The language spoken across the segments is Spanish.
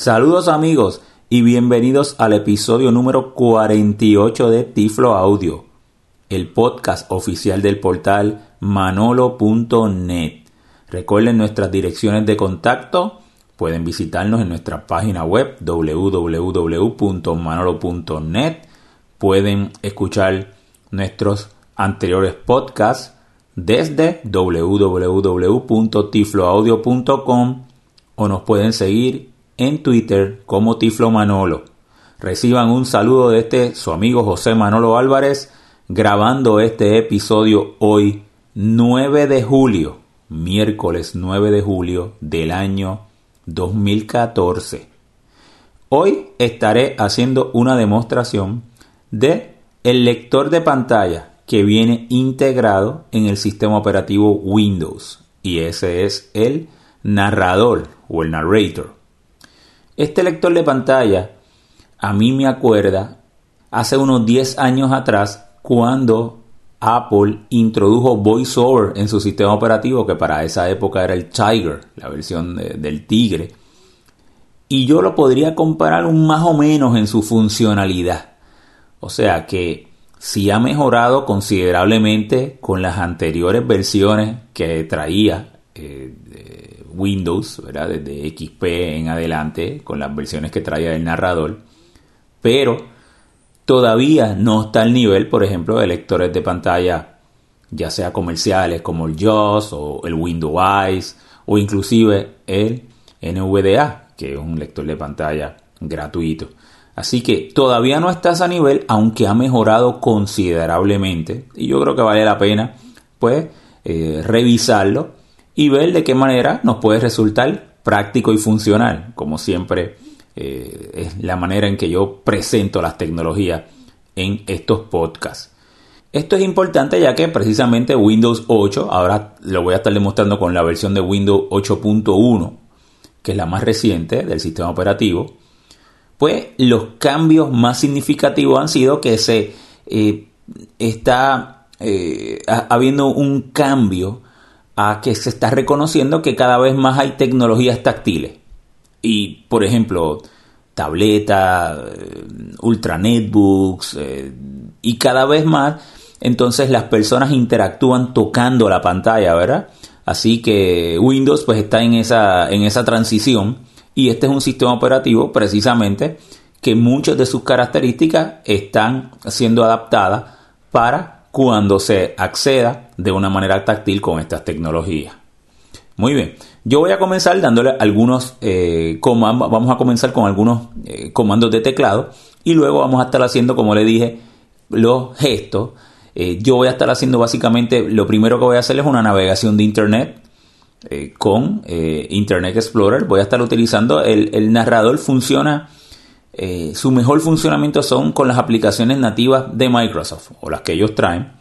Saludos amigos y bienvenidos al episodio número 48 de Tiflo Audio, el podcast oficial del portal manolo.net. Recuerden nuestras direcciones de contacto, pueden visitarnos en nuestra página web www.manolo.net, pueden escuchar nuestros anteriores podcasts desde www.tifloaudio.com o nos pueden seguir en Twitter como Tiflo Manolo. Reciban un saludo de este su amigo José Manolo Álvarez grabando este episodio hoy 9 de julio, miércoles 9 de julio del año 2014. Hoy estaré haciendo una demostración de el lector de pantalla que viene integrado en el sistema operativo Windows y ese es el narrador o el narrator. Este lector de pantalla a mí me acuerda hace unos 10 años atrás cuando Apple introdujo VoiceOver en su sistema operativo, que para esa época era el Tiger, la versión del tigre. Y yo lo podría comparar un más o menos en su funcionalidad. O sea que sí ha mejorado considerablemente con las anteriores versiones que traía eh, Windows, desde XP en adelante, con las versiones que traía el narrador, pero todavía no está al nivel, por ejemplo, de lectores de pantalla, ya sea comerciales como el JAWS o el Windows Eyes o inclusive el NVDA, que es un lector de pantalla gratuito. Así que todavía no estás a nivel, aunque ha mejorado considerablemente. Y yo creo que vale la pena, pues, eh, revisarlo y ver de qué manera nos puede resultar práctico y funcional, como siempre eh, es la manera en que yo presento las tecnologías en estos podcasts. Esto es importante ya que precisamente Windows 8, ahora lo voy a estar demostrando con la versión de Windows 8.1, que es la más reciente del sistema operativo, pues los cambios más significativos han sido que se eh, está eh, habiendo un cambio a que se está reconociendo que cada vez más hay tecnologías táctiles. Y, por ejemplo, tabletas, eh, ultra netbooks, eh, y cada vez más, entonces las personas interactúan tocando la pantalla, ¿verdad? Así que Windows pues está en esa, en esa transición y este es un sistema operativo precisamente que muchas de sus características están siendo adaptadas para cuando se acceda de una manera táctil con estas tecnologías. Muy bien, yo voy a comenzar dándole algunos eh, comandos, vamos a comenzar con algunos eh, comandos de teclado y luego vamos a estar haciendo, como le dije, los gestos. Eh, yo voy a estar haciendo básicamente, lo primero que voy a hacer es una navegación de Internet con Internet Explorer. Voy a estar utilizando, el narrador funciona eh, su mejor funcionamiento son con las aplicaciones nativas de Microsoft o las que ellos traen.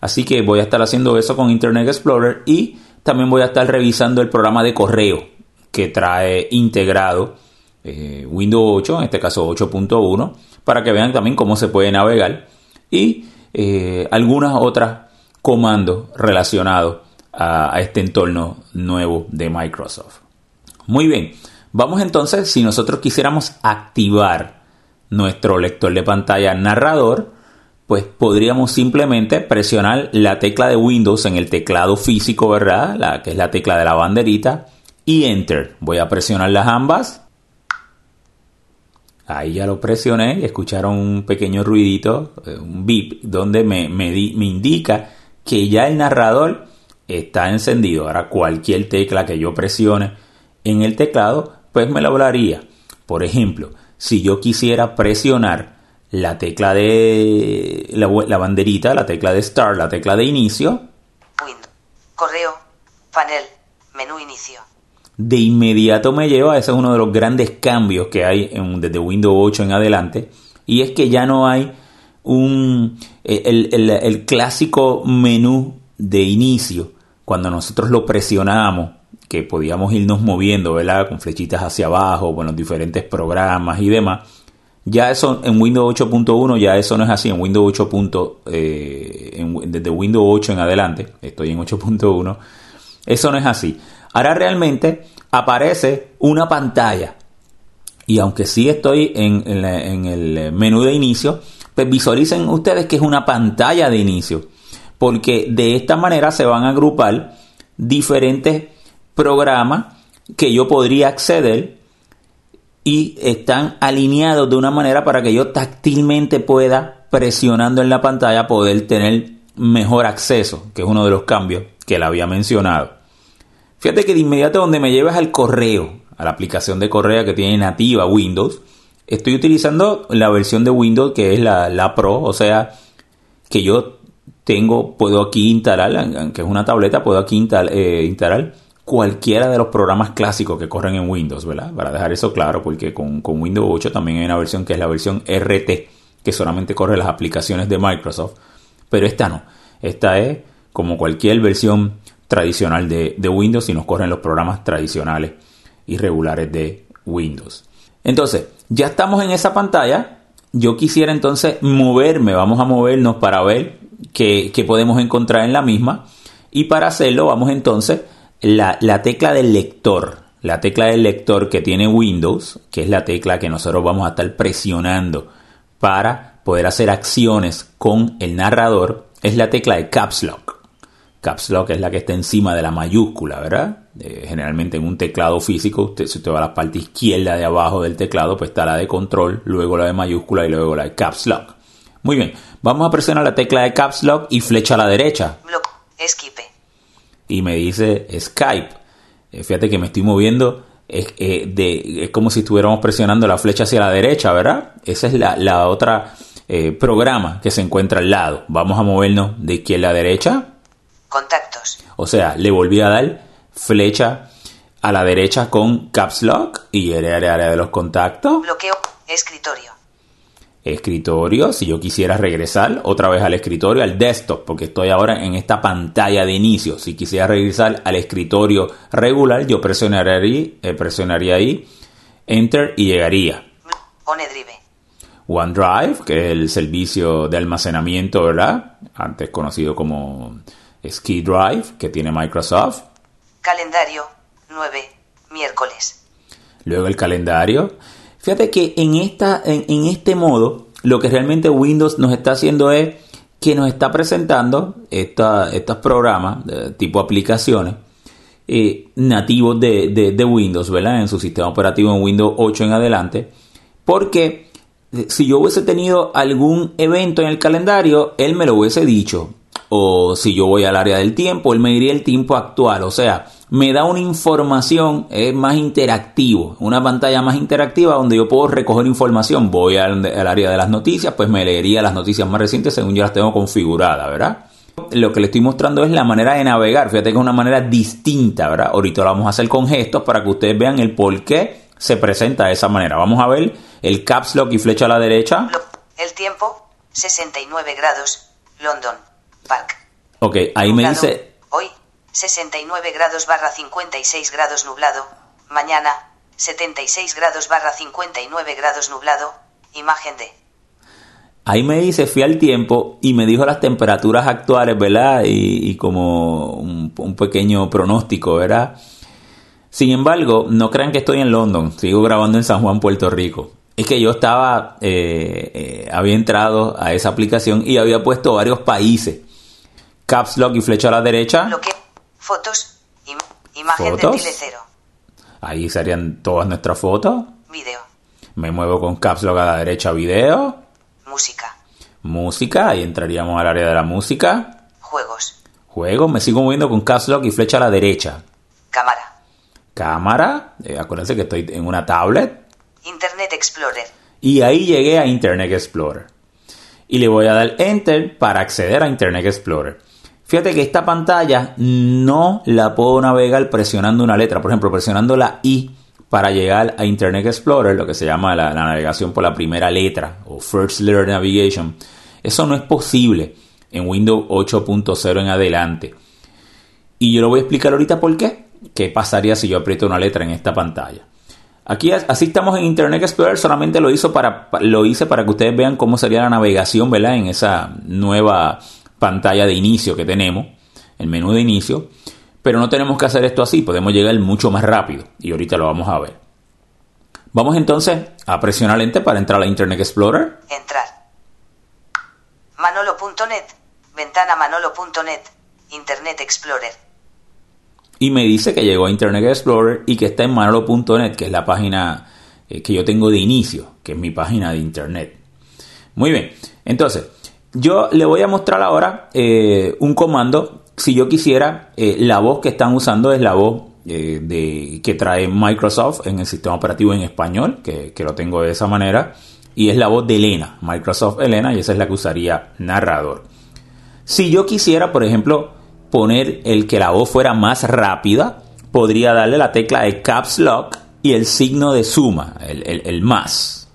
Así que voy a estar haciendo eso con Internet Explorer y también voy a estar revisando el programa de correo que trae integrado eh, Windows 8, en este caso 8.1, para que vean también cómo se puede navegar y eh, algunas otras comandos relacionados a este entorno nuevo de Microsoft. Muy bien. Vamos entonces, si nosotros quisiéramos activar nuestro lector de pantalla narrador, pues podríamos simplemente presionar la tecla de Windows en el teclado físico, ¿verdad? La que es la tecla de la banderita y Enter. Voy a presionar las ambas. Ahí ya lo presioné y escucharon un pequeño ruidito, eh, un beep, donde me, me, me indica que ya el narrador está encendido. Ahora cualquier tecla que yo presione en el teclado pues me lo hablaría. Por ejemplo, si yo quisiera presionar la tecla de la, banderita, la tecla de Start, la tecla de inicio. correo, panel, menú inicio. De inmediato me lleva, ese es uno de los grandes cambios que hay desde Windows 8 en adelante, y es que ya no hay un el clásico menú de inicio cuando nosotros lo presionamos que podíamos irnos moviendo, ¿verdad? Con flechitas hacia abajo, con los diferentes programas y demás. Ya eso en Windows 8.1 ya eso no es así. En Windows 8. Eh, desde Windows 8 en adelante, estoy en 8.1, eso no es así. Ahora realmente aparece una pantalla y aunque sí estoy en, el menú de inicio, pues visualicen ustedes que es una pantalla de inicio, porque de esta manera se van a agrupar diferentes programas que yo podría acceder y están alineados de una manera para que yo táctilmente pueda, presionando en la pantalla, poder tener mejor acceso, que es uno de los cambios que le había mencionado. Fíjate que de inmediato donde me llevas al correo, a la aplicación de correo que tiene nativa Windows, estoy utilizando la versión de Windows que es la, Pro, o sea, que yo tengo, puedo aquí instalar, aunque es una tableta, puedo aquí eh, instalar, cualquiera de los programas clásicos que corren en Windows, ¿verdad? Para dejar eso claro, porque con, con Windows 8 también hay una versión que es la versión RT, que solamente corre las aplicaciones de Microsoft, pero esta no, esta es como cualquier versión tradicional de, de Windows y nos corren los programas tradicionales y regulares de Windows. Entonces, ya estamos en esa pantalla. Yo quisiera entonces moverme, vamos a movernos para ver qué, podemos encontrar en la misma. Y para hacerlo vamos entonces la, la tecla del lector. La tecla del lector que tiene Windows, que es la tecla que nosotros vamos a estar presionando para poder hacer acciones con el narrador, es la tecla de Caps Lock. Caps Lock es la que está encima de la mayúscula, ¿verdad? Eh, generalmente en un teclado físico, usted, si usted va a la parte izquierda de abajo del teclado, pues está la de control, luego la de mayúscula y luego la de Caps Lock. Muy bien, vamos a presionar la tecla de Caps Lock y flecha a la derecha. Esquipe. Y me dice Skype. Eh, fíjate que me estoy moviendo es, eh, de, es como si estuviéramos presionando la flecha hacia la derecha, ¿verdad? Esa es la, la otra programa que se encuentra al lado. Vamos a movernos de izquierda a derecha. Contactos. O sea, le volví a dar flecha a la derecha con Caps Lock y el área de los contactos. Bloqueo. Escritorio. Escritorio, si yo quisiera regresar otra vez al escritorio, al desktop, porque estoy ahora en esta pantalla de inicio. Si quisiera regresar al escritorio regular, yo presionaría ahí, eh, presionaría ahí Enter y llegaría. OneDrive. OneDrive, que es el servicio de almacenamiento, ¿verdad? Antes conocido como Ski Drive, que tiene Microsoft. Calendario 9, miércoles. Luego el calendario. Fíjate que en, esta, en, este modo, lo que realmente Windows nos está haciendo es que nos está presentando estos programas, tipo aplicaciones, eh, nativos de, de, Windows, ¿verdad? En su sistema operativo en Windows 8 en adelante. Porque eh, si yo hubiese tenido algún evento en el calendario, él me lo hubiese dicho o si yo voy al área del tiempo, él me diría el tiempo actual, o sea, me da una información, es más interactivo, una pantalla más interactiva donde yo puedo recoger información, voy al, área de las noticias, pues me leería las noticias más recientes según yo las tengo configuradas, ¿verdad? Lo que le estoy mostrando es la manera de navegar, fíjate que es una manera distinta, ¿verdad? Ahorita lo vamos a hacer con gestos para que ustedes vean el por qué se presenta de esa manera. Vamos a ver el caps lock y flecha a la derecha. El tiempo, 69 grados, London. Park. Ok, ahí me dice... Hoy, 69 grados barra 56 grados nublado. Mañana, 76 grados barra 59 grados nublado. Imagen de... Ahí me dice, fui al tiempo y me dijo las temperaturas actuales, ¿verdad? Y, como un, pequeño pronóstico, ¿verdad? Sin embargo, no crean que estoy en London, sigo grabando en San Juan, Puerto Rico. Es que yo estaba, eh, eh, había entrado a esa aplicación y había puesto varios países Caps Lock y flecha a la derecha. Fotos. imagen de cero. Ahí serían todas nuestras fotos. Video. Me muevo con Caps Lock a la derecha, video. Música. Música, ahí entraríamos al área de la música. Juegos. Juegos, me sigo moviendo con Caps Lock y flecha a la derecha. Cámara. Cámara, eh, acuérdense que estoy en una tablet. Internet Explorer. Y ahí llegué a Internet Explorer. Y le voy a dar Enter para acceder a Internet Explorer. Fíjate que esta pantalla no la puedo navegar presionando una letra, por ejemplo, presionando la I para llegar a Internet Explorer, lo que se llama la, navegación por la primera letra o First Letter Navigation. Eso no es posible en Windows 8.0 en adelante. Y yo lo voy a explicar ahorita por qué. ¿Qué pasaría si yo aprieto una letra en esta pantalla? Aquí así estamos en Internet Explorer, solamente lo, para, lo hice para que ustedes vean cómo sería la navegación, ¿verdad? En esa nueva pantalla de inicio que tenemos, el menú de inicio, pero no tenemos que hacer esto así, podemos llegar mucho más rápido y ahorita lo vamos a ver. Vamos entonces a presionar enter para entrar a Internet Explorer. Entrar. Manolo.net. Ventana manolo.net. Internet Explorer. Y me dice que llegó a Internet Explorer y que está en manolo.net, que es la página eh, que yo tengo de inicio, que es mi página de Internet. Muy bien, entonces yo le voy a mostrar ahora eh, un comando. Si yo quisiera, eh, la voz que están usando es la voz de, que trae Microsoft en el sistema operativo en español, que, que lo tengo de esa manera y es la voz de Elena, Microsoft Elena, y esa es la que usaría narrador. Si yo quisiera, por ejemplo, poner el que la voz fuera más rápida, podría darle la tecla de Caps Lock y el signo de suma, el, más.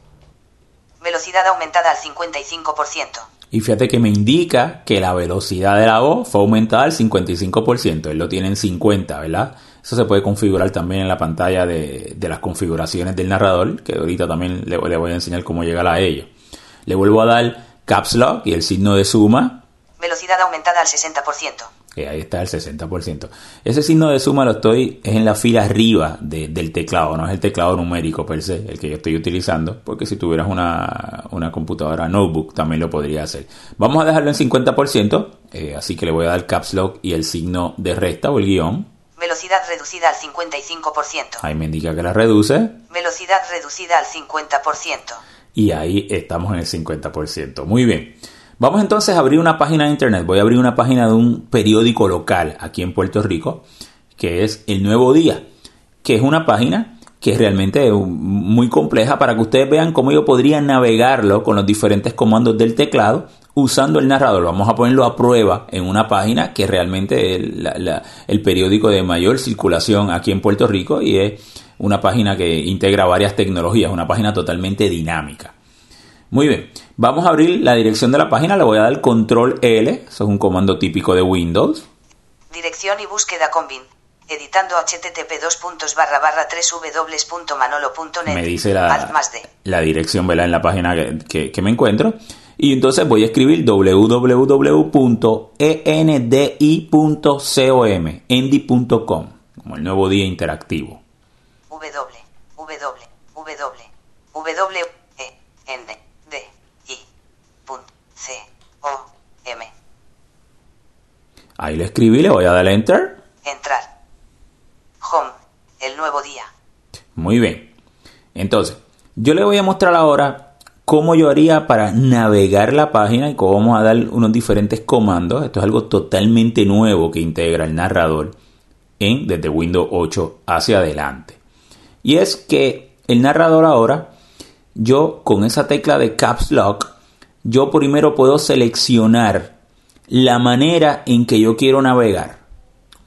Velocidad aumentada al 55%. Y fíjate que me indica que la velocidad de la voz fue aumentada al 55%. Él lo tiene en 50, ¿verdad? Eso se puede configurar también en la pantalla de, las configuraciones del narrador, que ahorita también le, voy a enseñar cómo llegar a ello. Le vuelvo a dar Caps Lock y el signo de suma. Velocidad aumentada al 60%. Que ahí está el 60%. Ese signo de suma lo estoy, es en la fila arriba del teclado, no es el teclado numérico per se, el que yo estoy utilizando, porque si tuvieras una, computadora notebook también lo podría hacer. Vamos a dejarlo en 50%, eh, así que le voy a dar Caps Lock y el signo de resta o el guion. Velocidad reducida al 55%. Ahí me indica que la reduce. Velocidad reducida al 50%. Y ahí estamos en el 50%. Muy bien. Vamos entonces a abrir una página de internet. Voy a abrir una página de un periódico local aquí en Puerto Rico, que es El Nuevo Día, que es una página que es realmente muy compleja para que ustedes vean cómo yo podría navegarlo con los diferentes comandos del teclado usando el narrador. Vamos a ponerlo a prueba en una página que realmente es el periódico de mayor circulación aquí en Puerto Rico y es una página que integra varias tecnologías, una página totalmente dinámica. Muy bien, vamos a abrir la dirección de la página, le voy a dar control L, eso es un comando típico de Windows. Dirección y búsqueda con BIN. Editando http dos puntos barra barra tres www.manolo.net. Me dice la, la dirección ¿verdad? en la página que me encuentro. Y entonces voy a escribir www.endi.com, endi.com, como el nuevo día interactivo. W, W, W, W, E, N, D, I, C, O, M. Ahí lo escribí, le voy a dar enter. Entrar. Home, el nuevo día. Muy bien. Entonces, yo le voy a mostrar ahora cómo yo haría para navegar la página y cómo vamos a dar unos diferentes comandos. Esto es algo totalmente nuevo que integra el narrador en desde Windows 8 hacia adelante. Y es que el narrador ahora, yo con esa tecla de Caps Lock, yo primero puedo seleccionar la manera en que yo quiero navegar.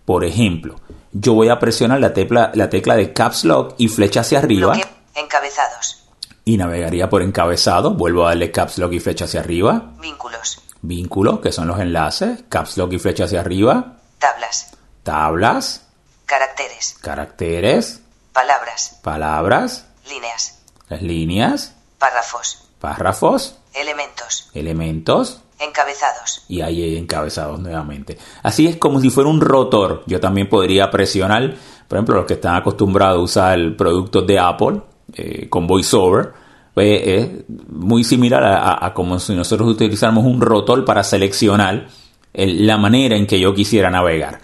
Por ejemplo, yo voy a presionar la tecla, la tecla de Caps Lock y flecha hacia arriba. encabezados y navegaría por encabezado. Vuelvo a darle caps lock y flecha hacia arriba. Vínculos. Vínculos, que son los enlaces. Caps lock y flecha hacia arriba. Tablas. Tablas. Caracteres. Caracteres. Palabras. Palabras. Líneas. Las líneas. Párrafos. Párrafos. Elementos. Elementos. Encabezados. Y ahí encabezados nuevamente. Así es como si fuera un rotor. Yo también podría presionar, por ejemplo, los que están acostumbrados a usar productos de Apple, eh, con VoiceOver, pues es muy similar a, como si nosotros utilizáramos un rotor para seleccionar la manera en que yo quisiera navegar.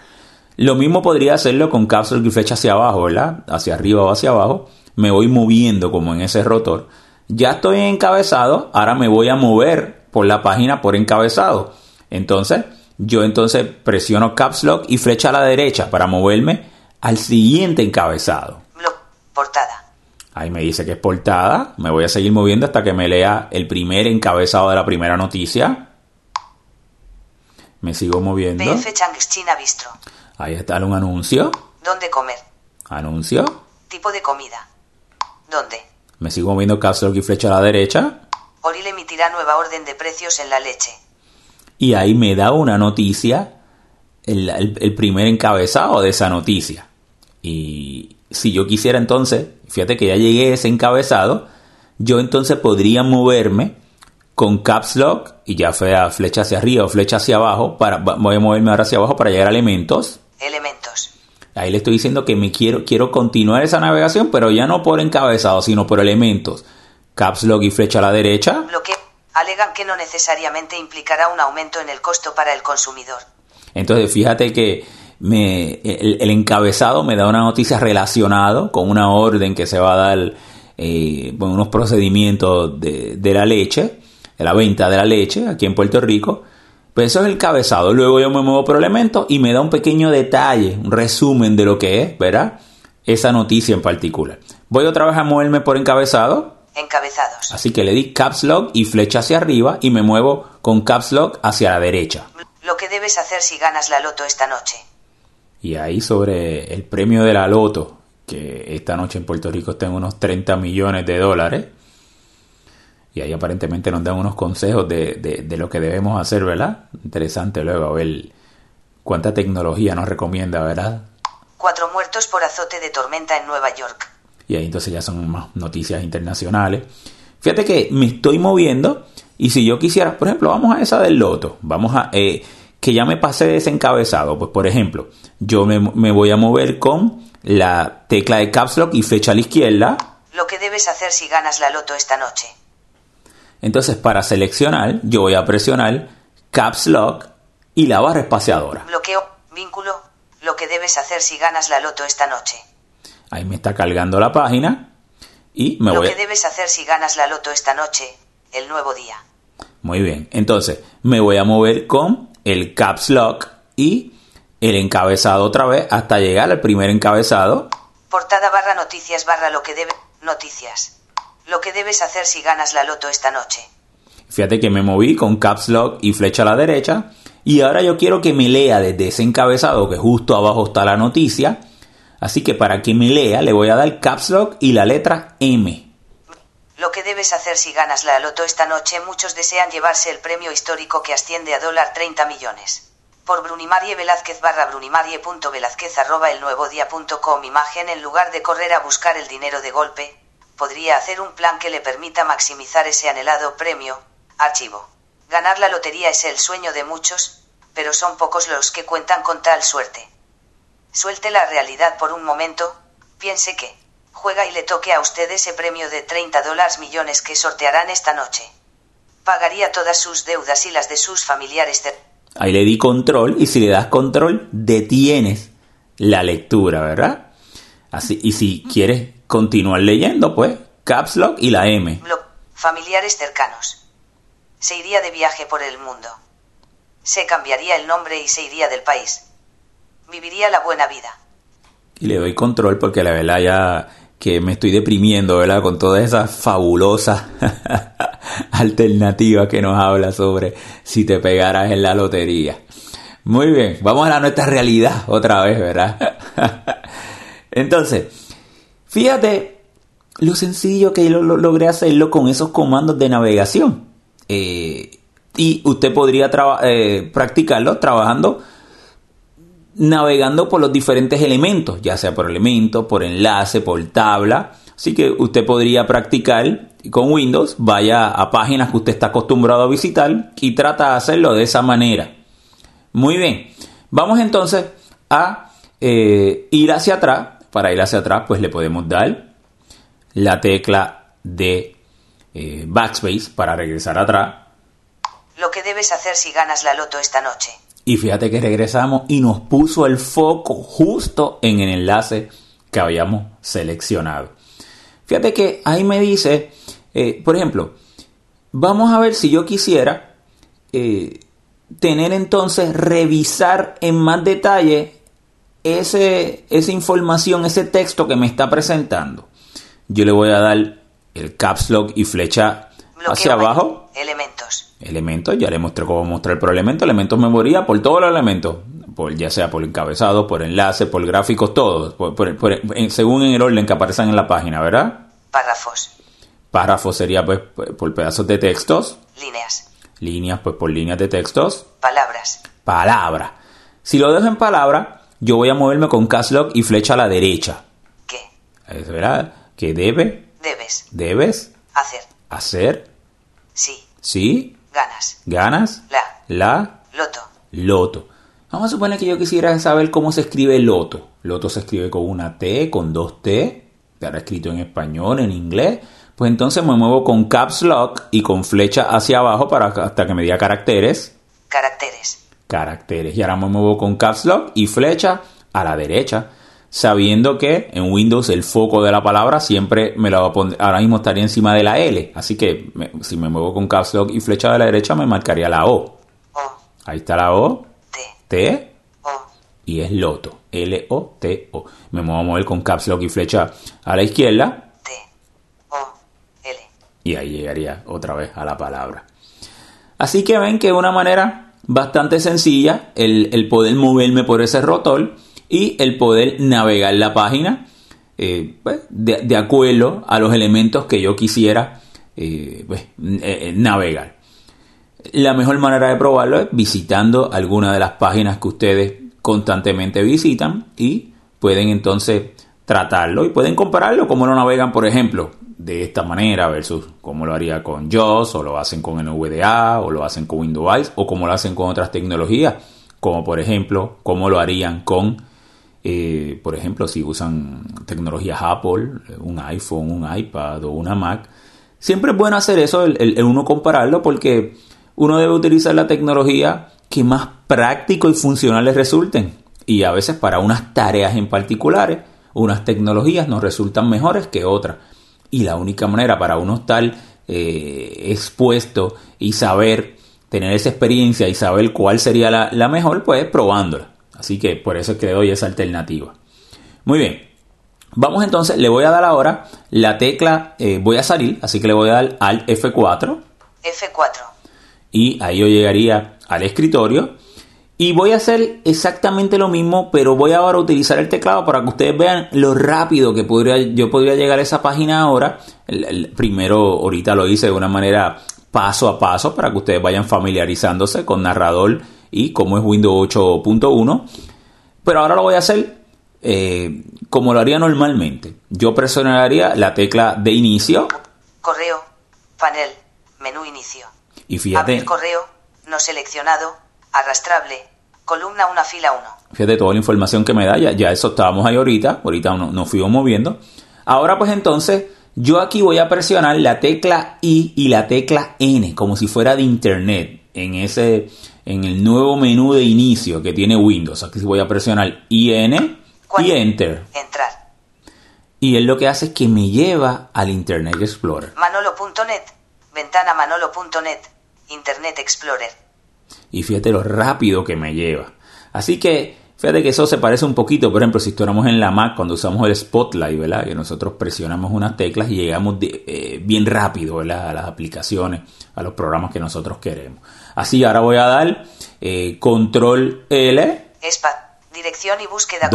Lo mismo podría hacerlo con cápsula y flecha hacia abajo, ¿verdad? Hacia arriba o hacia abajo. Me voy moviendo como en ese rotor. Ya estoy encabezado, ahora me voy a mover por la página por encabezado. Entonces, yo entonces presiono Caps Lock y flecha a la derecha para moverme al siguiente encabezado. portada. Ahí me dice que es portada. Me voy a seguir moviendo hasta que me lea el primer encabezado de la primera noticia. Me sigo moviendo. China Bistro. Ahí está un anuncio. ¿Dónde comer? Anuncio. Tipo de comida. ¿Dónde? Me sigo moviendo caso y flecha a la derecha. Oril emitirá nueva orden de precios en la leche. Y ahí me da una noticia, el primer encabezado de esa noticia. Y si yo quisiera entonces fíjate que ya llegué a ese encabezado, yo entonces podría moverme con caps lock y ya sea flecha hacia arriba o flecha hacia abajo, para, voy a moverme ahora hacia abajo para llegar a elementos. Elementos. Ahí le estoy diciendo que me quiero, quiero continuar esa navegación, pero ya no por encabezado, sino por elementos. Caps Lock y flecha a la derecha. Lo que alegan que no necesariamente implicará un aumento en el costo para el consumidor. Entonces, fíjate que me, el, el encabezado me da una noticia relacionada con una orden que se va a dar, eh, bueno, unos procedimientos de, de la leche, de la venta de la leche aquí en Puerto Rico. Pues eso es el cabezado. Luego yo me muevo por elementos y me da un pequeño detalle, un resumen de lo que es, ¿verdad? Esa noticia en particular. Voy otra vez a moverme por encabezado. Encabezados. Así que le di caps lock y flecha hacia arriba y me muevo con caps lock hacia la derecha. Lo que debes hacer si ganas la loto esta noche. Y ahí sobre el premio de la loto, que esta noche en Puerto Rico está en unos 30 millones de dólares. Y ahí aparentemente nos dan unos consejos de, de, de lo que debemos hacer, ¿verdad? Interesante luego a ver cuánta tecnología nos recomienda, ¿verdad? Cuatro muertos por azote de tormenta en Nueva York. Y ahí entonces ya son más noticias internacionales. Fíjate que me estoy moviendo y si yo quisiera, por ejemplo, vamos a esa del loto, vamos a... Eh, que ya me pasé desencabezado, pues por ejemplo, yo me, me voy a mover con la tecla de Caps Lock y flecha a la izquierda. Lo que debes hacer si ganas la loto esta noche. Entonces, para seleccionar, yo voy a presionar Caps Lock y la barra espaciadora. Bloqueo, vínculo. Lo que debes hacer si ganas la loto esta noche. Ahí me está cargando la página y me Lo voy que debes hacer si ganas la loto esta noche. El nuevo día. Muy bien. Entonces, me voy a mover con el Caps Lock y el encabezado otra vez hasta llegar al primer encabezado. Portada barra noticias barra lo que debe. Noticias. Lo que debes hacer si ganas la loto esta noche. Fíjate que me moví con Caps Lock y flecha a la derecha. Y ahora yo quiero que me lea desde ese encabezado que justo abajo está la noticia. Así que para que me lea le voy a dar Caps Lock y la letra M. Lo que debes hacer si ganas la loto esta noche, muchos desean llevarse el premio histórico que asciende a dólar 30 millones. Por Brunimarie Velázquez barra brunimarie.velázquez arroba el nuevo día.com imagen en lugar de correr a buscar el dinero de golpe, podría hacer un plan que le permita maximizar ese anhelado premio. Archivo. Ganar la lotería es el sueño de muchos, pero son pocos los que cuentan con tal suerte. Suelte la realidad por un momento, piense que juega y le toque a usted ese premio de 30 dólares millones que sortearán esta noche. Pagaría todas sus deudas y las de sus familiares. de- Ahí le di control y si le das control detienes la lectura, ¿verdad? Así, y si quieres continuar leyendo, pues Caps Lock y la M. Familiares cercanos. Se iría de viaje por el mundo. Se cambiaría el nombre y se iría del país. Viviría la buena vida. Y le doy control porque la verdad ya que me estoy deprimiendo, ¿verdad? Con todas esas fabulosas alternativas que nos habla sobre si te pegaras en la lotería. Muy bien, vamos a la nuestra realidad otra vez, ¿verdad? Entonces, fíjate lo sencillo que lo- logré hacerlo con esos comandos de navegación. Eh, y usted podría traba- eh, practicarlo trabajando navegando por los diferentes elementos, ya sea por elemento, por enlace, por tabla. Así que usted podría practicar con Windows, vaya a páginas que usted está acostumbrado a visitar y trata de hacerlo de esa manera. Muy bien, vamos entonces a eh, ir hacia atrás. Para ir hacia atrás, pues le podemos dar la tecla de eh, backspace para regresar atrás. Lo que debes hacer si ganas la loto esta noche. Y fíjate que regresamos y nos puso el foco justo en el enlace que habíamos seleccionado. Fíjate que ahí me dice, eh, por ejemplo, vamos a ver si yo quisiera eh, tener entonces, revisar en más detalle ese, esa información, ese texto que me está presentando. Yo le voy a dar el caps lock y flecha Bloqueo hacia abajo Elementos. Elementos, ya le mostré cómo mostrar por elemento, elementos memoria, por todos los elementos, por, ya sea por encabezado, por enlace, por gráficos, todos, por- por- según en el orden que aparecen en la página, ¿verdad? Párrafos. Párrafo sería pues por pedazos de textos, Líneas. líneas pues por líneas de textos, Palabras. palabra. Si lo dejo en palabra, yo voy a moverme con caps lock y flecha a la derecha. ¿Qué? Es verdad que debe, Debes. debes Hacer. hacer, Sí. sí, Ganas. ganas, La. la, Loto. loto. Vamos a suponer que yo quisiera saber cómo se escribe loto. Loto se escribe con una T, con dos T, estará escrito en español, en inglés. Pues entonces me muevo con caps lock y con flecha hacia abajo para hasta que me diga caracteres. Caracteres. Caracteres. Y ahora me muevo con caps lock y flecha a la derecha. Sabiendo que en Windows el foco de la palabra siempre me lo va a poner, ahora mismo estaría encima de la L. Así que si me muevo con caps lock y flecha a la derecha me marcaría la O. Ahí está la O. T. Y es loto. L-O-T-O. Me muevo a mover con caps lock y flecha a la izquierda. T. O. L. y ahí llegaría otra vez a la palabra. Así que ven que es una manera bastante sencilla el, el poder moverme por ese rotor y el poder navegar la página eh, pues, de, de acuerdo a los elementos que yo quisiera eh, pues, eh, navegar. La mejor manera de probarlo es visitando alguna de las páginas que ustedes constantemente visitan y pueden entonces tratarlo y pueden compararlo como lo navegan, por ejemplo, de esta manera versus como lo haría con JAWS o lo hacen con NVDA o lo hacen con Windows o como lo hacen con otras tecnologías, como por ejemplo, como lo harían con, eh, por ejemplo, si usan tecnologías Apple, un iPhone, un iPad o una Mac. Siempre es bueno hacer eso, uno compararlo, porque uno debe utilizar la tecnología que más práctico y funcional les resulten. Y a veces para unas tareas en particulares, unas tecnologías nos resultan mejores que otras. Y la única manera para uno estar eh, expuesto y saber, tener esa experiencia y saber cuál sería la, la mejor, pues es probándola. Así que por eso es que le doy esa alternativa. Muy bien. Vamos entonces, le voy a dar ahora la tecla, eh, voy a salir, así que le voy a dar al F4 F4. y ahí yo llegaría al escritorio y voy a hacer exactamente lo mismo, pero voy ahora a utilizar el teclado para que ustedes vean lo rápido que podría, yo podría llegar a esa página ahora. El- el- primero, ahorita lo hice de una manera paso a paso para que ustedes vayan familiarizándose con narrador y cómo es Windows 8.1. Pero ahora lo voy a hacer eh, como lo haría normalmente. Yo presionaría la tecla de inicio Correo. Panel. Menú inicio. y fíjate. Abrir correo. No seleccionado. Arrastrable. Columna una fila 1. Fíjate toda la información que me da, ya, ya eso estábamos ahí ahorita, ahorita no- nos fuimos moviendo. Ahora pues entonces, yo aquí voy a presionar la tecla I y la tecla N, como si fuera de internet, en ese, en el nuevo menú de inicio que tiene Windows. Aquí voy a presionar IN y Enter. Entrar. Y él lo que hace es que me lleva al Internet Explorer. Manolo.net. Ventana manolo.net. Internet Explorer. Y fíjate lo rápido que me lleva. Así que fíjate que eso se parece un poquito, por ejemplo, si estuviéramos en la Mac cuando usamos el Spotlight, ¿verdad? Que nosotros presionamos unas teclas y llegamos de- eh, bien rápido, ¿verdad? A las aplicaciones, a los programas que nosotros queremos. Así, ahora voy a dar eh, control L, Espa. Dirección y búsqueda.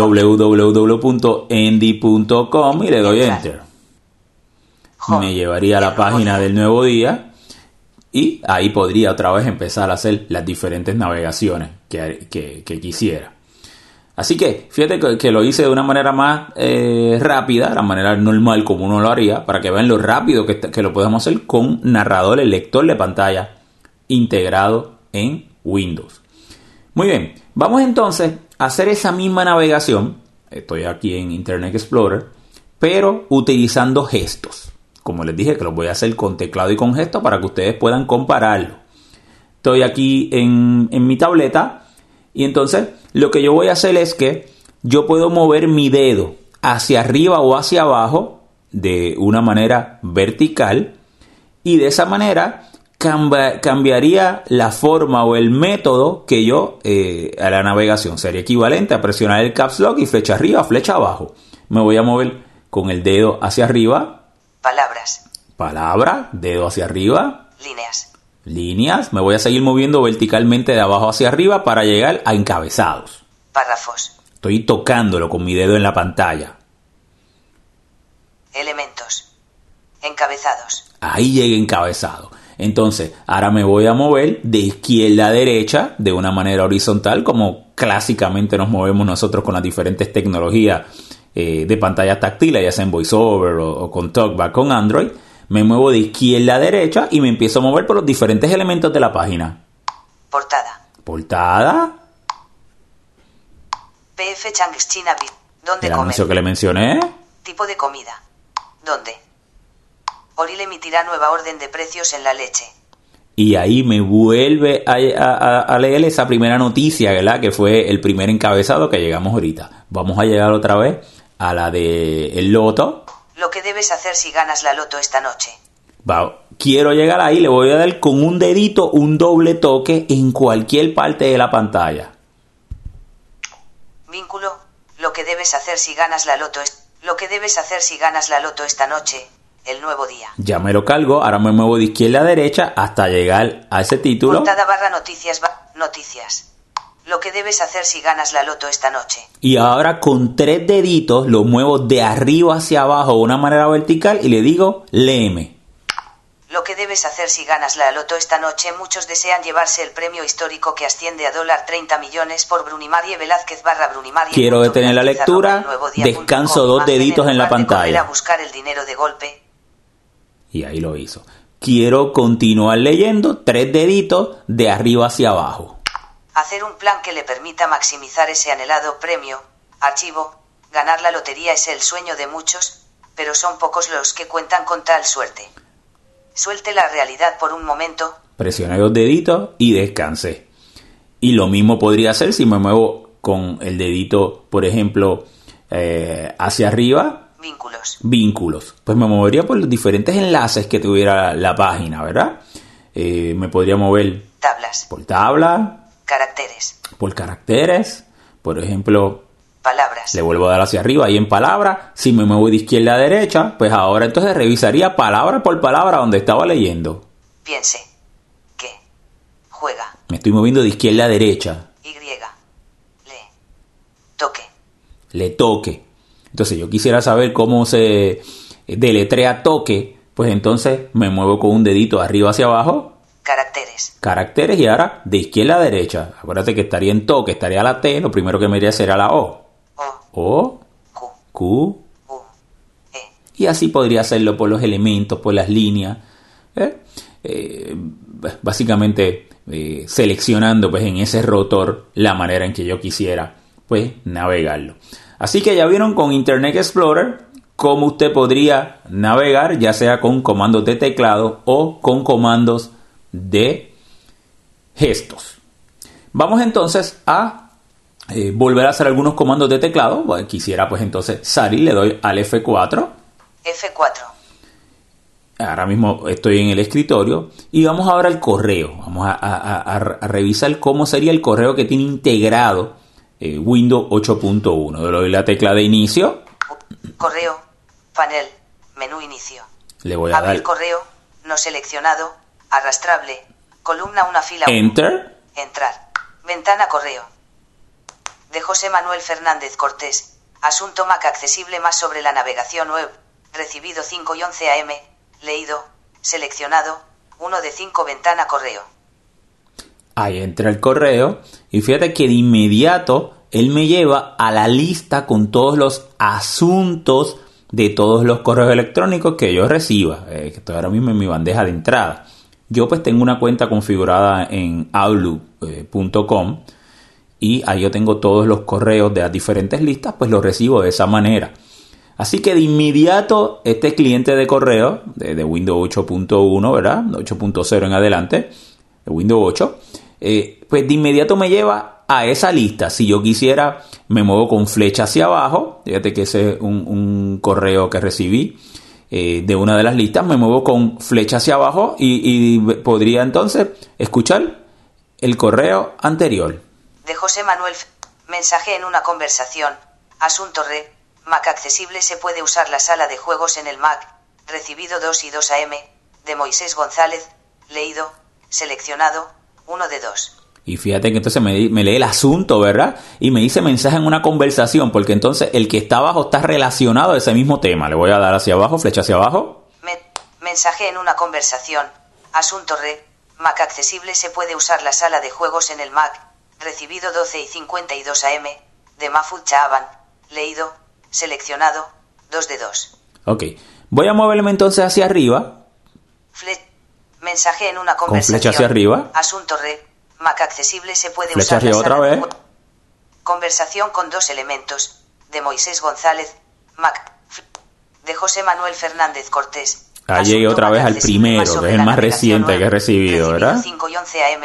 www.endy.com y le doy Enter. Home. Me llevaría a la nuevo página del nuevo día y ahí podría otra vez empezar a hacer las diferentes navegaciones que, que- que quisiera. Así que fíjate que, que lo hice de una manera más eh, rápida, la manera normal como uno lo haría, para que vean lo rápido que, que lo podemos hacer con narrador, el lector de pantalla integrado en Windows. Muy bien, vamos entonces a hacer esa misma navegación. Estoy aquí en Internet Explorer, pero utilizando gestos. Como les dije, que los voy a hacer con teclado y con gestos para que ustedes puedan compararlo. Estoy aquí en, en mi tableta y entonces lo que yo voy a hacer es que yo puedo mover mi dedo hacia arriba o hacia abajo de una manera vertical y de esa manera camba- cambiaría la forma o el método que yo eh, a la navegación sería equivalente a presionar el caps lock y flecha arriba, flecha abajo. Me voy a mover con el dedo hacia arriba, Palabras. palabra, dedo hacia arriba, Líneas. líneas, me voy a seguir moviendo verticalmente de abajo hacia arriba para llegar a encabezados. Párrafos. Estoy tocándolo con mi dedo en la pantalla. Elementos. Encabezados. Ahí llegué encabezado. Entonces, ahora me voy a mover de izquierda a derecha de una manera horizontal, como clásicamente nos movemos nosotros con las diferentes tecnologías eh, de pantallas táctiles, ya sea en VoiceOver o, o con TalkBack con Android. Me muevo de izquierda a derecha y me empiezo a mover por los diferentes elementos de la página. Portada. Portada, PF Changs China. ¿Dónde El comer? anuncio que le mencioné. Tipo de comida. ¿Dónde? Oril emitirá nueva orden de precios en la leche. Y ahí me vuelve a, a- a leer esa primera noticia, ¿verdad? Que fue el primer encabezado que llegamos ahorita. Vamos a llegar otra vez a la de el loto. Lo que debes hacer si ganas la loto esta noche. Va, quiero llegar ahí, le voy a dar con un dedito un doble toque en cualquier parte de la pantalla. Vínculo. Lo que debes hacer si ganas la loto es... Lo que debes hacer si ganas la loto esta noche. El nuevo día. Ya me lo cargo, ahora me muevo de izquierda a derecha hasta llegar a ese título. Portada barra noticias ba- Noticias. Lo que debes hacer si ganas la loto esta noche. Y ahora con tres deditos lo muevo de arriba hacia abajo de una manera vertical y le digo, léeme. Lo que debes hacer si ganas la loto esta noche. Muchos desean llevarse el premio histórico que asciende a dólar 30 millones por Brunimarie Velázquez barra Brunimarie. Quiero detener la lectura, descanso dos deditos en la pantalla. a buscar el dinero de golpe. Y ahí lo hizo. Quiero continuar leyendo tres deditos de arriba hacia abajo. Hacer un plan que le permita maximizar ese anhelado premio. Archivo. Ganar la lotería es el sueño de muchos, pero son pocos los que cuentan con tal suerte. Suelte la realidad por un momento. Presioné los deditos y descansé. Y lo mismo podría hacer si me muevo con el dedito, por ejemplo, eh, hacia arriba, Vínculos. vínculos. Pues me movería por los diferentes enlaces que tuviera la página, ¿verdad? Eh, me podría mover Tablas. por tabla, Caracteres. por caracteres, por ejemplo, Palabras. le vuelvo a dar hacia arriba y en palabra, si me muevo de izquierda a derecha, pues ahora entonces revisaría palabra por palabra donde estaba leyendo. Piense. Que. Juega. Me estoy moviendo de izquierda a derecha, Y. Le. Toque. le toque. Entonces yo quisiera saber cómo se deletrea toque, pues entonces me muevo con un dedito arriba hacia abajo, Caracteres. caracteres y ahora de izquierda a derecha. Acuérdate que estaría en toque, estaría la T, lo primero que me iría sería la O. O. O, Q. Q, U. E. y así podría hacerlo por los elementos, por las líneas. ¿eh? Eh, básicamente eh, seleccionando pues en ese rotor la manera en que yo quisiera pues navegarlo. Así que ya vieron con Internet Explorer cómo usted podría navegar ya sea con comandos de teclado o con comandos de gestos. Vamos entonces a eh, volver a hacer algunos comandos de teclado. Bueno, quisiera pues entonces salir, le doy al F4. F4. Ahora mismo estoy en el escritorio y vamos ahora al correo. Vamos a, a- a- a revisar cómo sería el correo que tiene integrado eh, Windows 8.1. Le doy la tecla de inicio, Correo. Panel. Menú inicio. le voy a Abrir dar correo. No seleccionado. Arrastrable. Columna una fila. Enter. Entrar. Ventana correo. De José Manuel Fernández Cortés. Asunto Mac accesible más sobre la navegación web. Recibido 5 y 11 am. Leído. Seleccionado. 1 de 5 ventana correo. Ahí entra el correo y fíjate que de inmediato él me lleva a la lista con todos los asuntos de todos los correos electrónicos que yo reciba, eh, que estoy ahora mismo en mi bandeja de entrada. Yo pues tengo una cuenta configurada en outlook.com y ahí yo tengo todos los correos de las diferentes listas, pues los recibo de esa manera. Así que de inmediato este cliente de correo de, Windows 8.1, ¿verdad? 8.0 en adelante, de Windows 8, eh, pues de inmediato me lleva a esa lista. Si yo quisiera, me muevo con flecha hacia abajo. Fíjate que ese es un, un correo que recibí eh, de una de las listas. Me muevo con flecha hacia abajo y, y podría entonces escuchar el correo anterior. De José Manuel. Mensaje en una conversación. Asunto re. Mac accesible se puede usar la sala de juegos en el Mac. Recibido 2 y 2 AM. De Moisés González. Leído. Seleccionado. 1 de 2. Y fíjate que entonces me, me lee el asunto, ¿verdad? Y me dice mensaje en una conversación, porque entonces el que está abajo está relacionado a ese mismo tema. Le voy a dar hacia abajo, flecha hacia abajo. Me- mensaje en una conversación. Asunto re. Mac accesible se puede usar la sala de juegos en el Mac. Recibido 12 y 52 AM. De Mahfoud Chaban. Leído. Seleccionado. 2 de 2. Ok. Voy a moverme entonces hacia arriba. Fle- mensaje en una Con conversación. flecha hacia arriba. Asunto re. Mac accesible se puede Flecha usar arriba otra vez. Conversación con dos elementos. De Moisés González, Mac. De José Manuel Fernández Cortés. Ahí llegué otra vez al primero, que es el más reciente que he recibido, ¿verdad? 5 y 11 AM.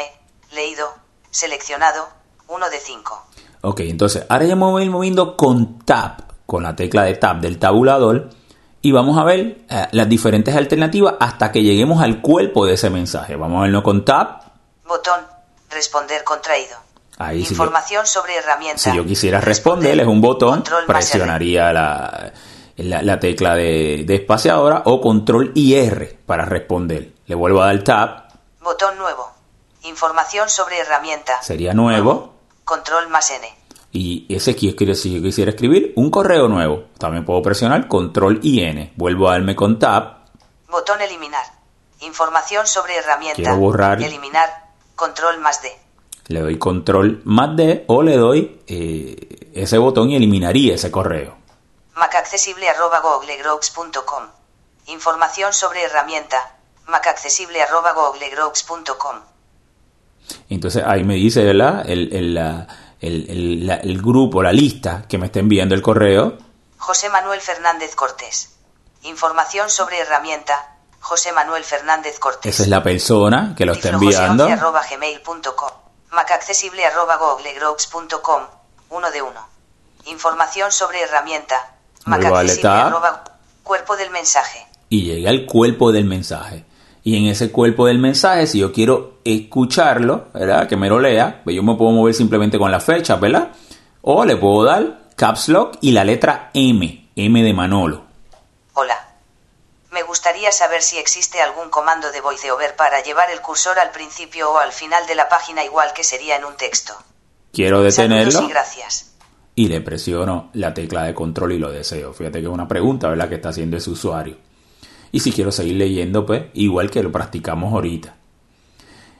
Leído. Seleccionado. 1 de 5. Ok, entonces ahora ya me voy moviendo con Tab, con la tecla de Tab del tabulador. Y vamos a ver eh, las diferentes alternativas hasta que lleguemos al cuerpo de ese mensaje. Vamos a verlo con Tab. Botón. Responder contraído. Ahí sí Información sobre herramientas. Si yo quisiera responder, es un botón, presionaría la, la, tecla de, de, espaciadora o control y R para responder. Le vuelvo a dar tab. Botón nuevo. Información sobre herramienta. Sería nuevo. Control más N. Y ese quiere si yo quisiera escribir un correo nuevo. También puedo presionar control y N. Vuelvo a darme con tab. Botón eliminar. Información sobre herramienta. Quiero borrar. Eliminar. Control más D le doy control más D o le doy eh, ese botón y eliminaría ese correo. macaccesible.googlegroups.com Información sobre herramienta macaccesible.googlegroups.com Entonces ahí me dice ¿verdad? El, el, el, el, grupo, la lista que me está enviando el correo. José Manuel Fernández Cortés. Información sobre herramienta José Manuel Fernández Cortés. Esa es la persona que lo está enviando macaccesible.googlegroups.com 1 de 1. Información sobre herramienta. Macaccesible. Cuerpo del mensaje. Y llega al cuerpo del mensaje. Y en ese cuerpo del mensaje, si yo quiero escucharlo, ¿verdad? Que me lo lea, pues yo me puedo mover simplemente con la fecha, ¿verdad? O le puedo dar caps lock y la letra M, M de Manolo. Hola. Me gustaría saber si existe algún comando de voiceover para llevar el cursor al principio o al final de la página igual que sería en un texto. Quiero detenerlo. y gracias. Y le presiono la tecla de control y lo deseo. Fíjate que es una pregunta, ¿verdad? Que está haciendo ese usuario. Y si quiero seguir leyendo, pues igual que lo practicamos ahorita.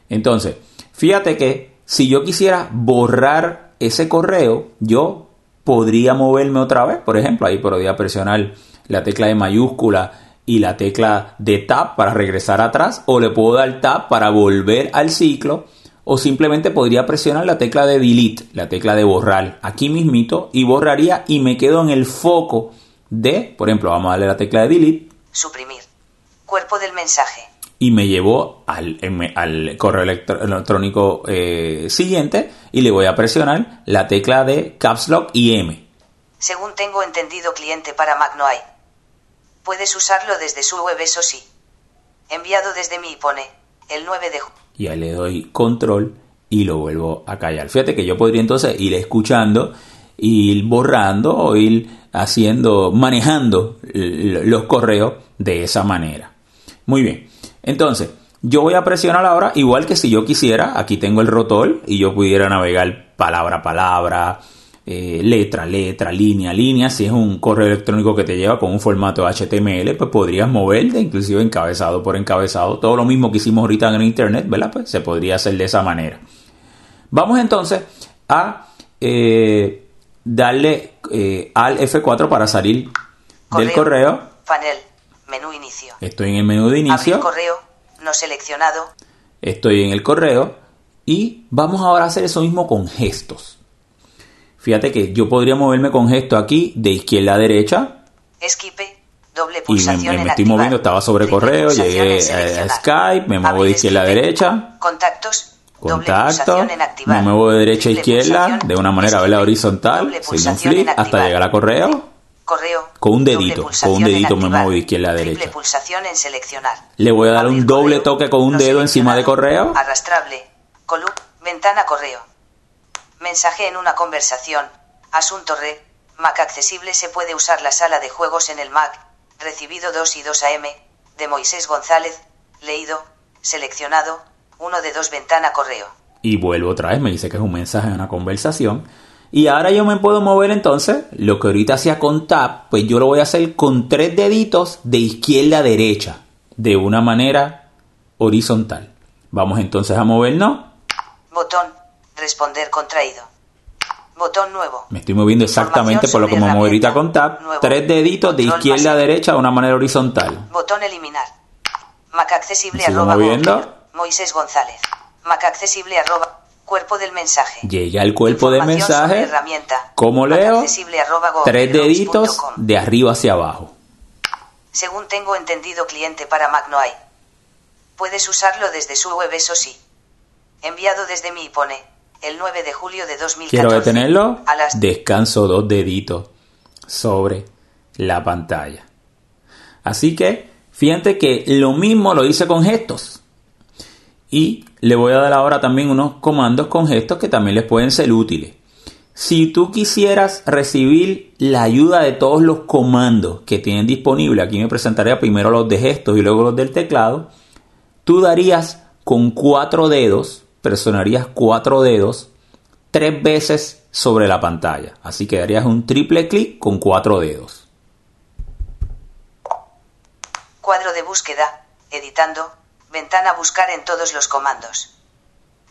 Entonces, fíjate que si yo quisiera borrar ese correo, yo podría moverme otra vez. Por ejemplo, ahí podría presionar la tecla de mayúscula y la tecla de tab para regresar atrás o le puedo dar tab para volver al ciclo o simplemente podría presionar la tecla de delete, la tecla de borrar aquí mismito y borraría y me quedo en el foco de, por ejemplo, vamos a darle la tecla de delete. Suprimir. Cuerpo del mensaje. Y me llevó al, al correo electrónico eh, siguiente y le voy a presionar la tecla de Caps Lock y M. Según tengo entendido cliente para Mac no hay. Puedes usarlo desde su web, eso sí. Enviado desde mí pone el 9 de junio. Y ahí le doy control y lo vuelvo a callar. Fíjate que yo podría entonces ir escuchando, ir borrando o ir haciendo, manejando los correos de esa manera. Muy bien. Entonces, yo voy a presionar ahora, igual que si yo quisiera, aquí tengo el rotor y yo pudiera navegar palabra a palabra, eh, letra, letra, línea, línea. Si es un correo electrónico que te lleva con un formato HTML, pues podrías moverte, inclusive encabezado por encabezado. Todo lo mismo que hicimos ahorita en Internet, ¿verdad? Pues se podría hacer de esa manera. Vamos entonces a eh, darle eh, al F4 para salir del correo. Panel, menú inicio. Estoy en el menú de inicio. correo, no seleccionado. Estoy en el correo. Y vamos ahora a hacer eso mismo con gestos. Fíjate que yo podría moverme con gesto aquí de izquierda a derecha. Esquipe, doble pulsación y me, estoy moviendo, estaba sobre correo, llegué a, Skype, me muevo de izquierda a derecha. Contactos. Contacto, me muevo de derecha a izquierda de una manera horizontal, sin un flip, hasta llegar a correo. Correo. Con un dedito, con un dedito me muevo de izquierda a derecha. pulsación en seleccionar. Le voy a dar un doble toque con un dedo encima de correo. Arrastrable. ventana correo. Mensaje en una conversación. Asunto re. Mac accesible se puede usar la sala de juegos en el Mac. Recibido 2 y 2 AM. De Moisés González. Leído. Seleccionado. 1 de 2 ventana correo. Y vuelvo otra vez, me dice que es un mensaje en una conversación. Y ahora yo me puedo mover entonces, lo que ahorita hacía con Tab, pues yo lo voy a hacer con tres deditos de izquierda a derecha, de una manera horizontal. Vamos entonces a movernos. Botón Responder contraído. Botón nuevo. Me estoy moviendo exactamente por lo que me muevo ahorita con Tab. Tres deditos de izquierda a derecha de una manera horizontal. Botón eliminar. Mac accesible arroba Moisés González. Mac accesible arroba. Cuerpo del mensaje. Llega el cuerpo del mensaje. herramienta. ¿Cómo leo? Tres deditos de arriba hacia abajo. Según tengo entendido, cliente para Mac no hay. Puedes usarlo desde su web, eso sí. Enviado desde mí pone el 9 de julio de 2014. Quiero detenerlo. A las Descanso dos deditos sobre la pantalla. Así que fíjate que lo mismo lo hice con gestos. Y le voy a dar ahora también unos comandos con gestos que también les pueden ser útiles. Si tú quisieras recibir la ayuda de todos los comandos que tienen disponible, aquí me presentaría primero los de gestos y luego los del teclado, tú darías con cuatro dedos, presionarías cuatro dedos tres veces sobre la pantalla. Así que darías un triple clic con cuatro dedos. cuadro de búsqueda, editando, ventana buscar en todos los comandos.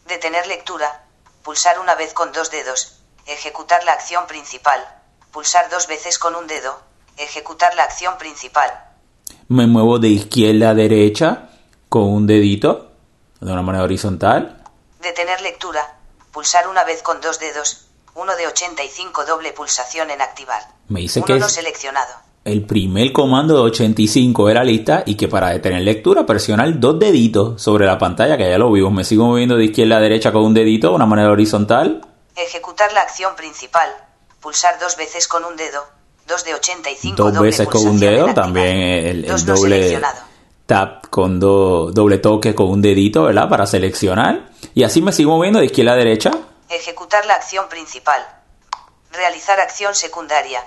Detener lectura, pulsar una vez con dos dedos, ejecutar la acción principal, pulsar dos veces con un dedo, ejecutar la acción principal. Me muevo de izquierda a derecha con un dedito de una manera horizontal. Detener lectura, pulsar una vez con dos dedos, uno de 85 doble pulsación en activar. Me dice uno que no es- seleccionado. El primer comando de 85 de la lista y que para detener lectura presionar dos deditos sobre la pantalla, que ya lo vimos. Me sigo moviendo de izquierda a derecha con un dedito de una manera horizontal. Ejecutar la acción principal, pulsar dos veces con un dedo, dos de 85 Dos veces con un dedo. También el, el doble tap con do- doble toque con un dedito, ¿verdad? Para seleccionar. Y así me sigo moviendo de izquierda a derecha. Ejecutar la acción principal. Realizar acción secundaria.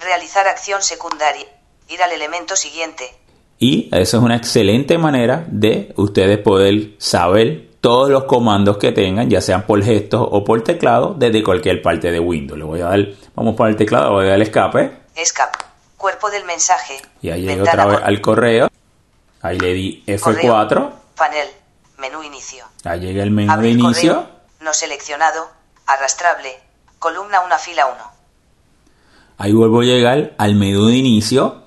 Realizar acción secundaria. Ir al elemento siguiente. Y eso es una excelente manera de ustedes poder saber todos los comandos que tengan, ya sean por gestos o por teclado, desde cualquier parte de Windows. Le voy a dar, vamos para el teclado, voy a dar el escape. Escape. Cuerpo del mensaje. Y ahí llegué otra vez al correo. Ahí le di F4. correo, Panel. Menú inicio. Ahí llega el menú de inicio. correo. No seleccionado. Arrastrable. Columna 1 fila 1. Ahí vuelvo a llegar al menú de inicio.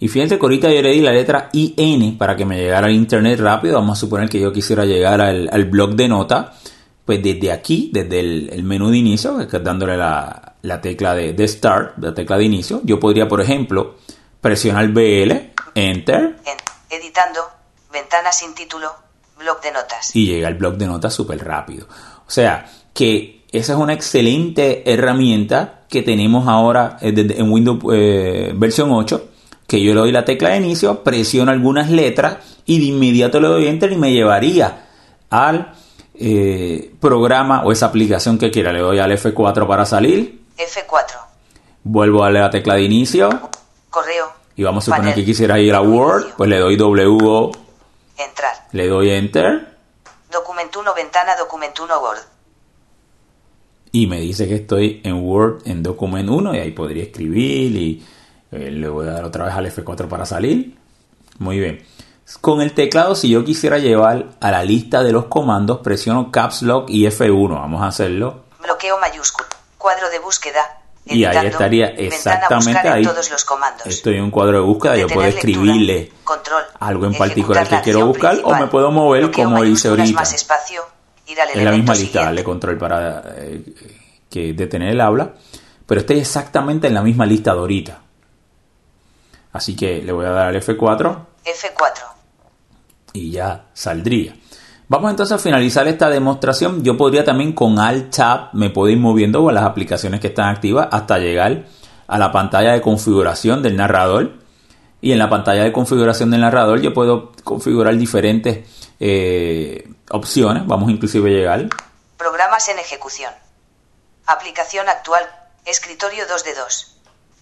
Y fíjense que ahorita yo le di la letra IN para que me llegara al internet rápido. Vamos a suponer que yo quisiera llegar al, al blog de nota. Pues desde aquí, desde el, el menú de inicio, dándole la, la tecla de, de Start, la tecla de inicio, yo podría, por ejemplo, presionar BL, Enter, En. Editando. Ventana sin título. Blog de notas. y llega al blog de notas súper rápido. O sea, que esa es una excelente herramienta que tenemos ahora eh, en Windows eh, versión 8, que yo le doy la tecla de inicio, presiono algunas letras y de inmediato le doy enter y me llevaría al eh, programa o esa aplicación que quiera. Le doy al F4 para salir, F4. vuelvo a darle la tecla de inicio Correo. y vamos a suponer Panel. que quisiera ir a Word, inicio. pues le doy W, Entrar. le doy enter Documento 1 ventana Documento 1 Word. Y me dice que estoy en Word en Document 1 y ahí podría escribir y eh, le voy a dar otra vez al F4 para salir. Muy bien. Con el teclado, si yo quisiera llevar a la lista de los comandos, presiono Caps Lock y F1. Vamos a hacerlo. Bloqueo mayúsculo. Cuadro de búsqueda. Y ahí estaría exactamente ahí. todos los comandos. Estoy en un cuadro de búsqueda, yo puedo escribirle control, algo en particular que quiero buscar o me puedo mover bloqueo como hice ahorita. más espacio, ir al en la misma lista, darle control para eh, que detener el habla, pero estoy exactamente en la misma lista de ahorita. Así que le voy a dar al F4 F4. y ya saldría. Vamos entonces a finalizar esta demostración. Yo podría también con Alt Tab me puedo ir moviendo con las aplicaciones que están activas hasta llegar a la pantalla de configuración del narrador. Y en la pantalla de configuración del narrador yo puedo configurar diferentes eh, opciones. Vamos inclusive a llegar. Programas en ejecución. Aplicación actual. Escritorio 2 de 2.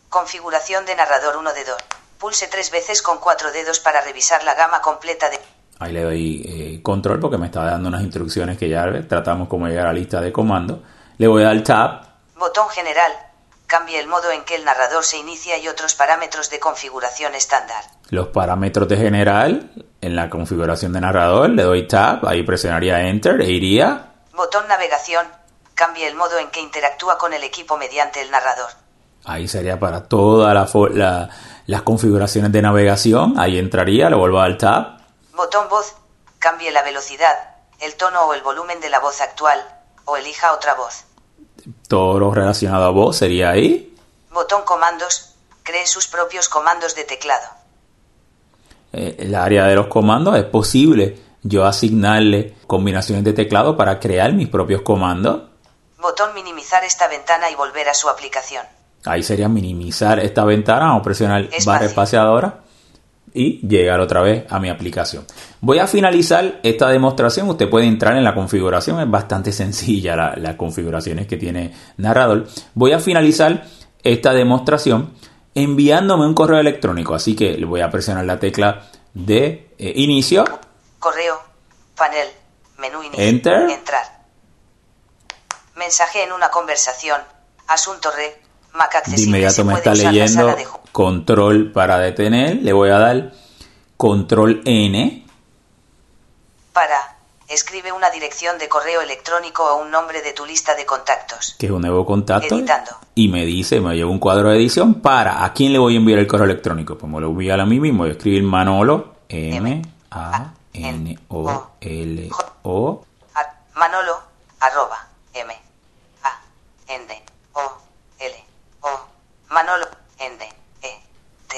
Configuración de narrador 1 de 2. Pulse tres veces con cuatro dedos para revisar la gama completa de... Ahí le doy eh, control porque me está dando unas instrucciones que ya tratamos como llegar a la lista de comandos. Le voy a dar Tab Botón general. Cambie el modo en que el narrador se inicia y otros parámetros de configuración estándar. Los parámetros de general en la configuración de narrador. Le doy Tab, ahí presionaría Enter e iría. Botón navegación. Cambie el modo en que interactúa con el equipo mediante el narrador. Ahí sería para todas la fo- la- las configuraciones de navegación. Ahí entraría, le vuelvo a dar Tab. Botón voz. Cambie la velocidad, el tono o el volumen de la voz actual. o elija otra voz. Todo lo relacionado a voz sería ahí. Botón comandos, cree sus propios comandos de teclado. Eh, el área de los comandos es posible yo asignarle combinaciones de teclado para crear mis propios comandos. Botón minimizar esta ventana y volver a su aplicación. Ahí sería minimizar esta ventana o presionar Espacio. barra espaciadora y llegar otra vez a mi aplicación. Voy a finalizar esta demostración. Usted puede entrar en la configuración. Es bastante sencilla la- las configuraciones que tiene Narrador. Voy a finalizar esta demostración enviándome un correo electrónico. Así que le voy a presionar la tecla de eh, inicio. Correo, panel, menú inicio. Enter. Entrar. Mensaje en una conversación. Asunto re. Mac De accesible. inmediato Se me está leyendo de control para detener. Le voy a dar control N. Escribe una dirección de correo electrónico o un nombre de tu lista de contactos. que es un nuevo contacto. Editando. Y me dice, me lleva un cuadro de edición para a quién le voy a enviar el correo electrónico. Pues me lo voy a enviar a mí mismo. Voy a escribir Manolo, M, A, N, O, L, O, Manolo, arroba, M, A, N, O, L, O, Manolo, N, D, E, T.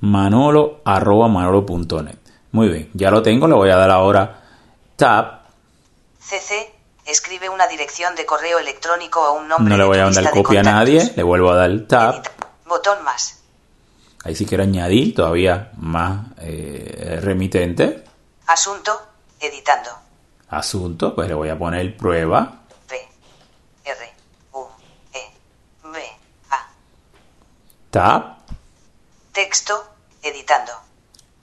manolo, arroba manolo.net. Muy bien, ya lo tengo. Le voy a dar ahora tab. CC, escribe una dirección de correo electrónico o un nombre No le voy a lista dar de copia a nadie. Le vuelvo a dar tab. Edita. Botón más. Ahí sí quiero añadir todavía más eh, remitente. Asunto, editando. Asunto, pues le voy a poner prueba. P, R, U, E, B, A. Tab. Texto, editando.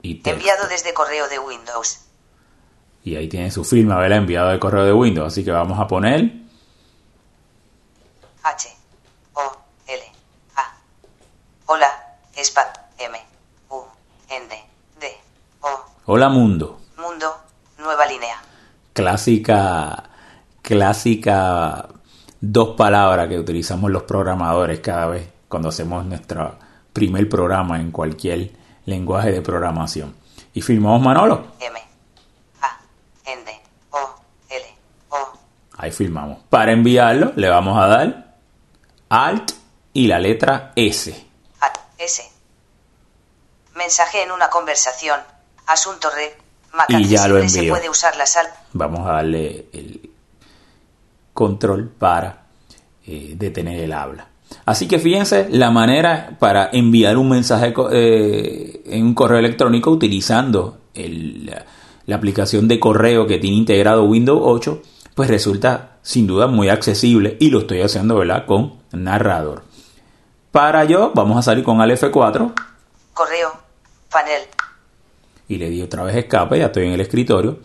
Y texto. Enviado desde correo de Windows. Y ahí tiene su firma, ¿verdad? Enviado de correo de Windows. Así que vamos a poner H, O, L, A. Hola, SPAT, M, U, N, D, D, O, Hola Mundo. Mundo, nueva línea. Clásica, clásica dos palabras que utilizamos los programadores cada vez cuando hacemos nuestro primer programa en cualquier lenguaje de programación. Y firmamos Manolo. M, A, N, D, O, L, O. Ahí firmamos. Para enviarlo le vamos a dar Alt y la letra S. A, S. Mensaje en una conversación. Asunto re. Y ya lo accesible, se envío. puede usar la sal. Vamos a darle el control para eh, detener el habla. Así que fíjense la manera para enviar un mensaje eh, en un correo electrónico utilizando el- la, la aplicación de correo que tiene integrado Windows 8, pues resulta sin duda muy accesible y lo estoy haciendo ¿verdad? con narrador. Para ello vamos a salir con al F4 Correo. Panel. y le di otra vez escape, ya estoy en el escritorio.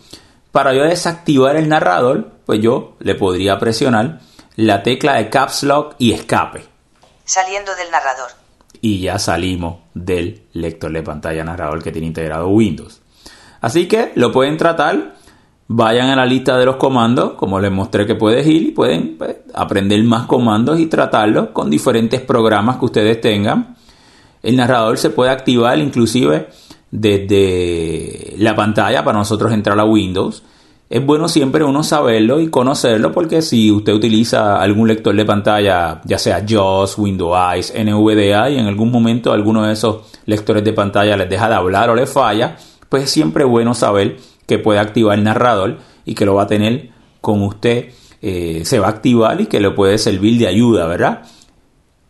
Para yo desactivar el narrador, pues yo le podría presionar la tecla de Caps Lock y escape. Saliendo del narrador. Y ya salimos del lector de pantalla narrador que tiene integrado Windows. Así que lo pueden tratar. Vayan a la lista de los comandos, como les mostré que puedes ir y pueden pues, aprender más comandos y tratarlos con diferentes programas que ustedes tengan. El narrador se puede activar inclusive desde la pantalla para nosotros entrar a Windows. Es bueno siempre uno saberlo y conocerlo porque si usted utiliza algún lector de pantalla, ya sea JAWS, Windows Eyes, NVDA y en algún momento alguno de esos lectores de pantalla les deja de hablar o les falla, pues es siempre bueno saber que puede activar el narrador y que lo va a tener con usted, eh, se va a activar y que le puede servir de ayuda, ¿verdad?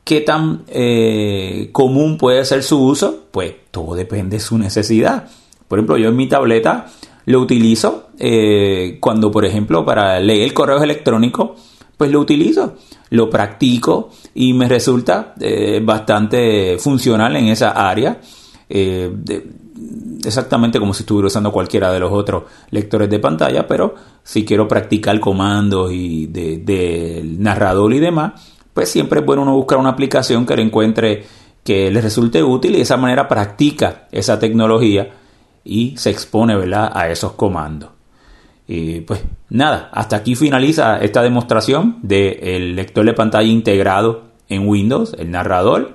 ¿Qué tan eh, común puede ser su uso? Pues todo depende de su necesidad. Por ejemplo, yo en mi tableta lo utilizo eh, cuando, por ejemplo, para leer correos electrónicos, pues lo utilizo, lo practico y me resulta bastante funcional en esa área. Exactamente como si estuviera usando cualquiera de los otros lectores de pantalla, pero si quiero practicar comandos y de- del narrador y demás, pues siempre es bueno uno buscar una aplicación que le encuentre que le resulte útil y de esa manera practica esa tecnología y se expone ¿verdad? a esos comandos. Y pues nada, hasta aquí finaliza esta demostración del lector de pantalla integrado en Windows, el narrador.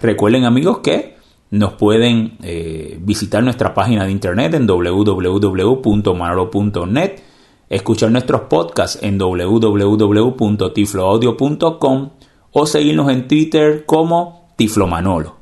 Recuerden amigos que nos pueden eh, visitar nuestra página de internet en www.manolo.net. escuchar nuestros podcasts en www.tifloaudio.com o seguirnos en Twitter como Tiflomanolo.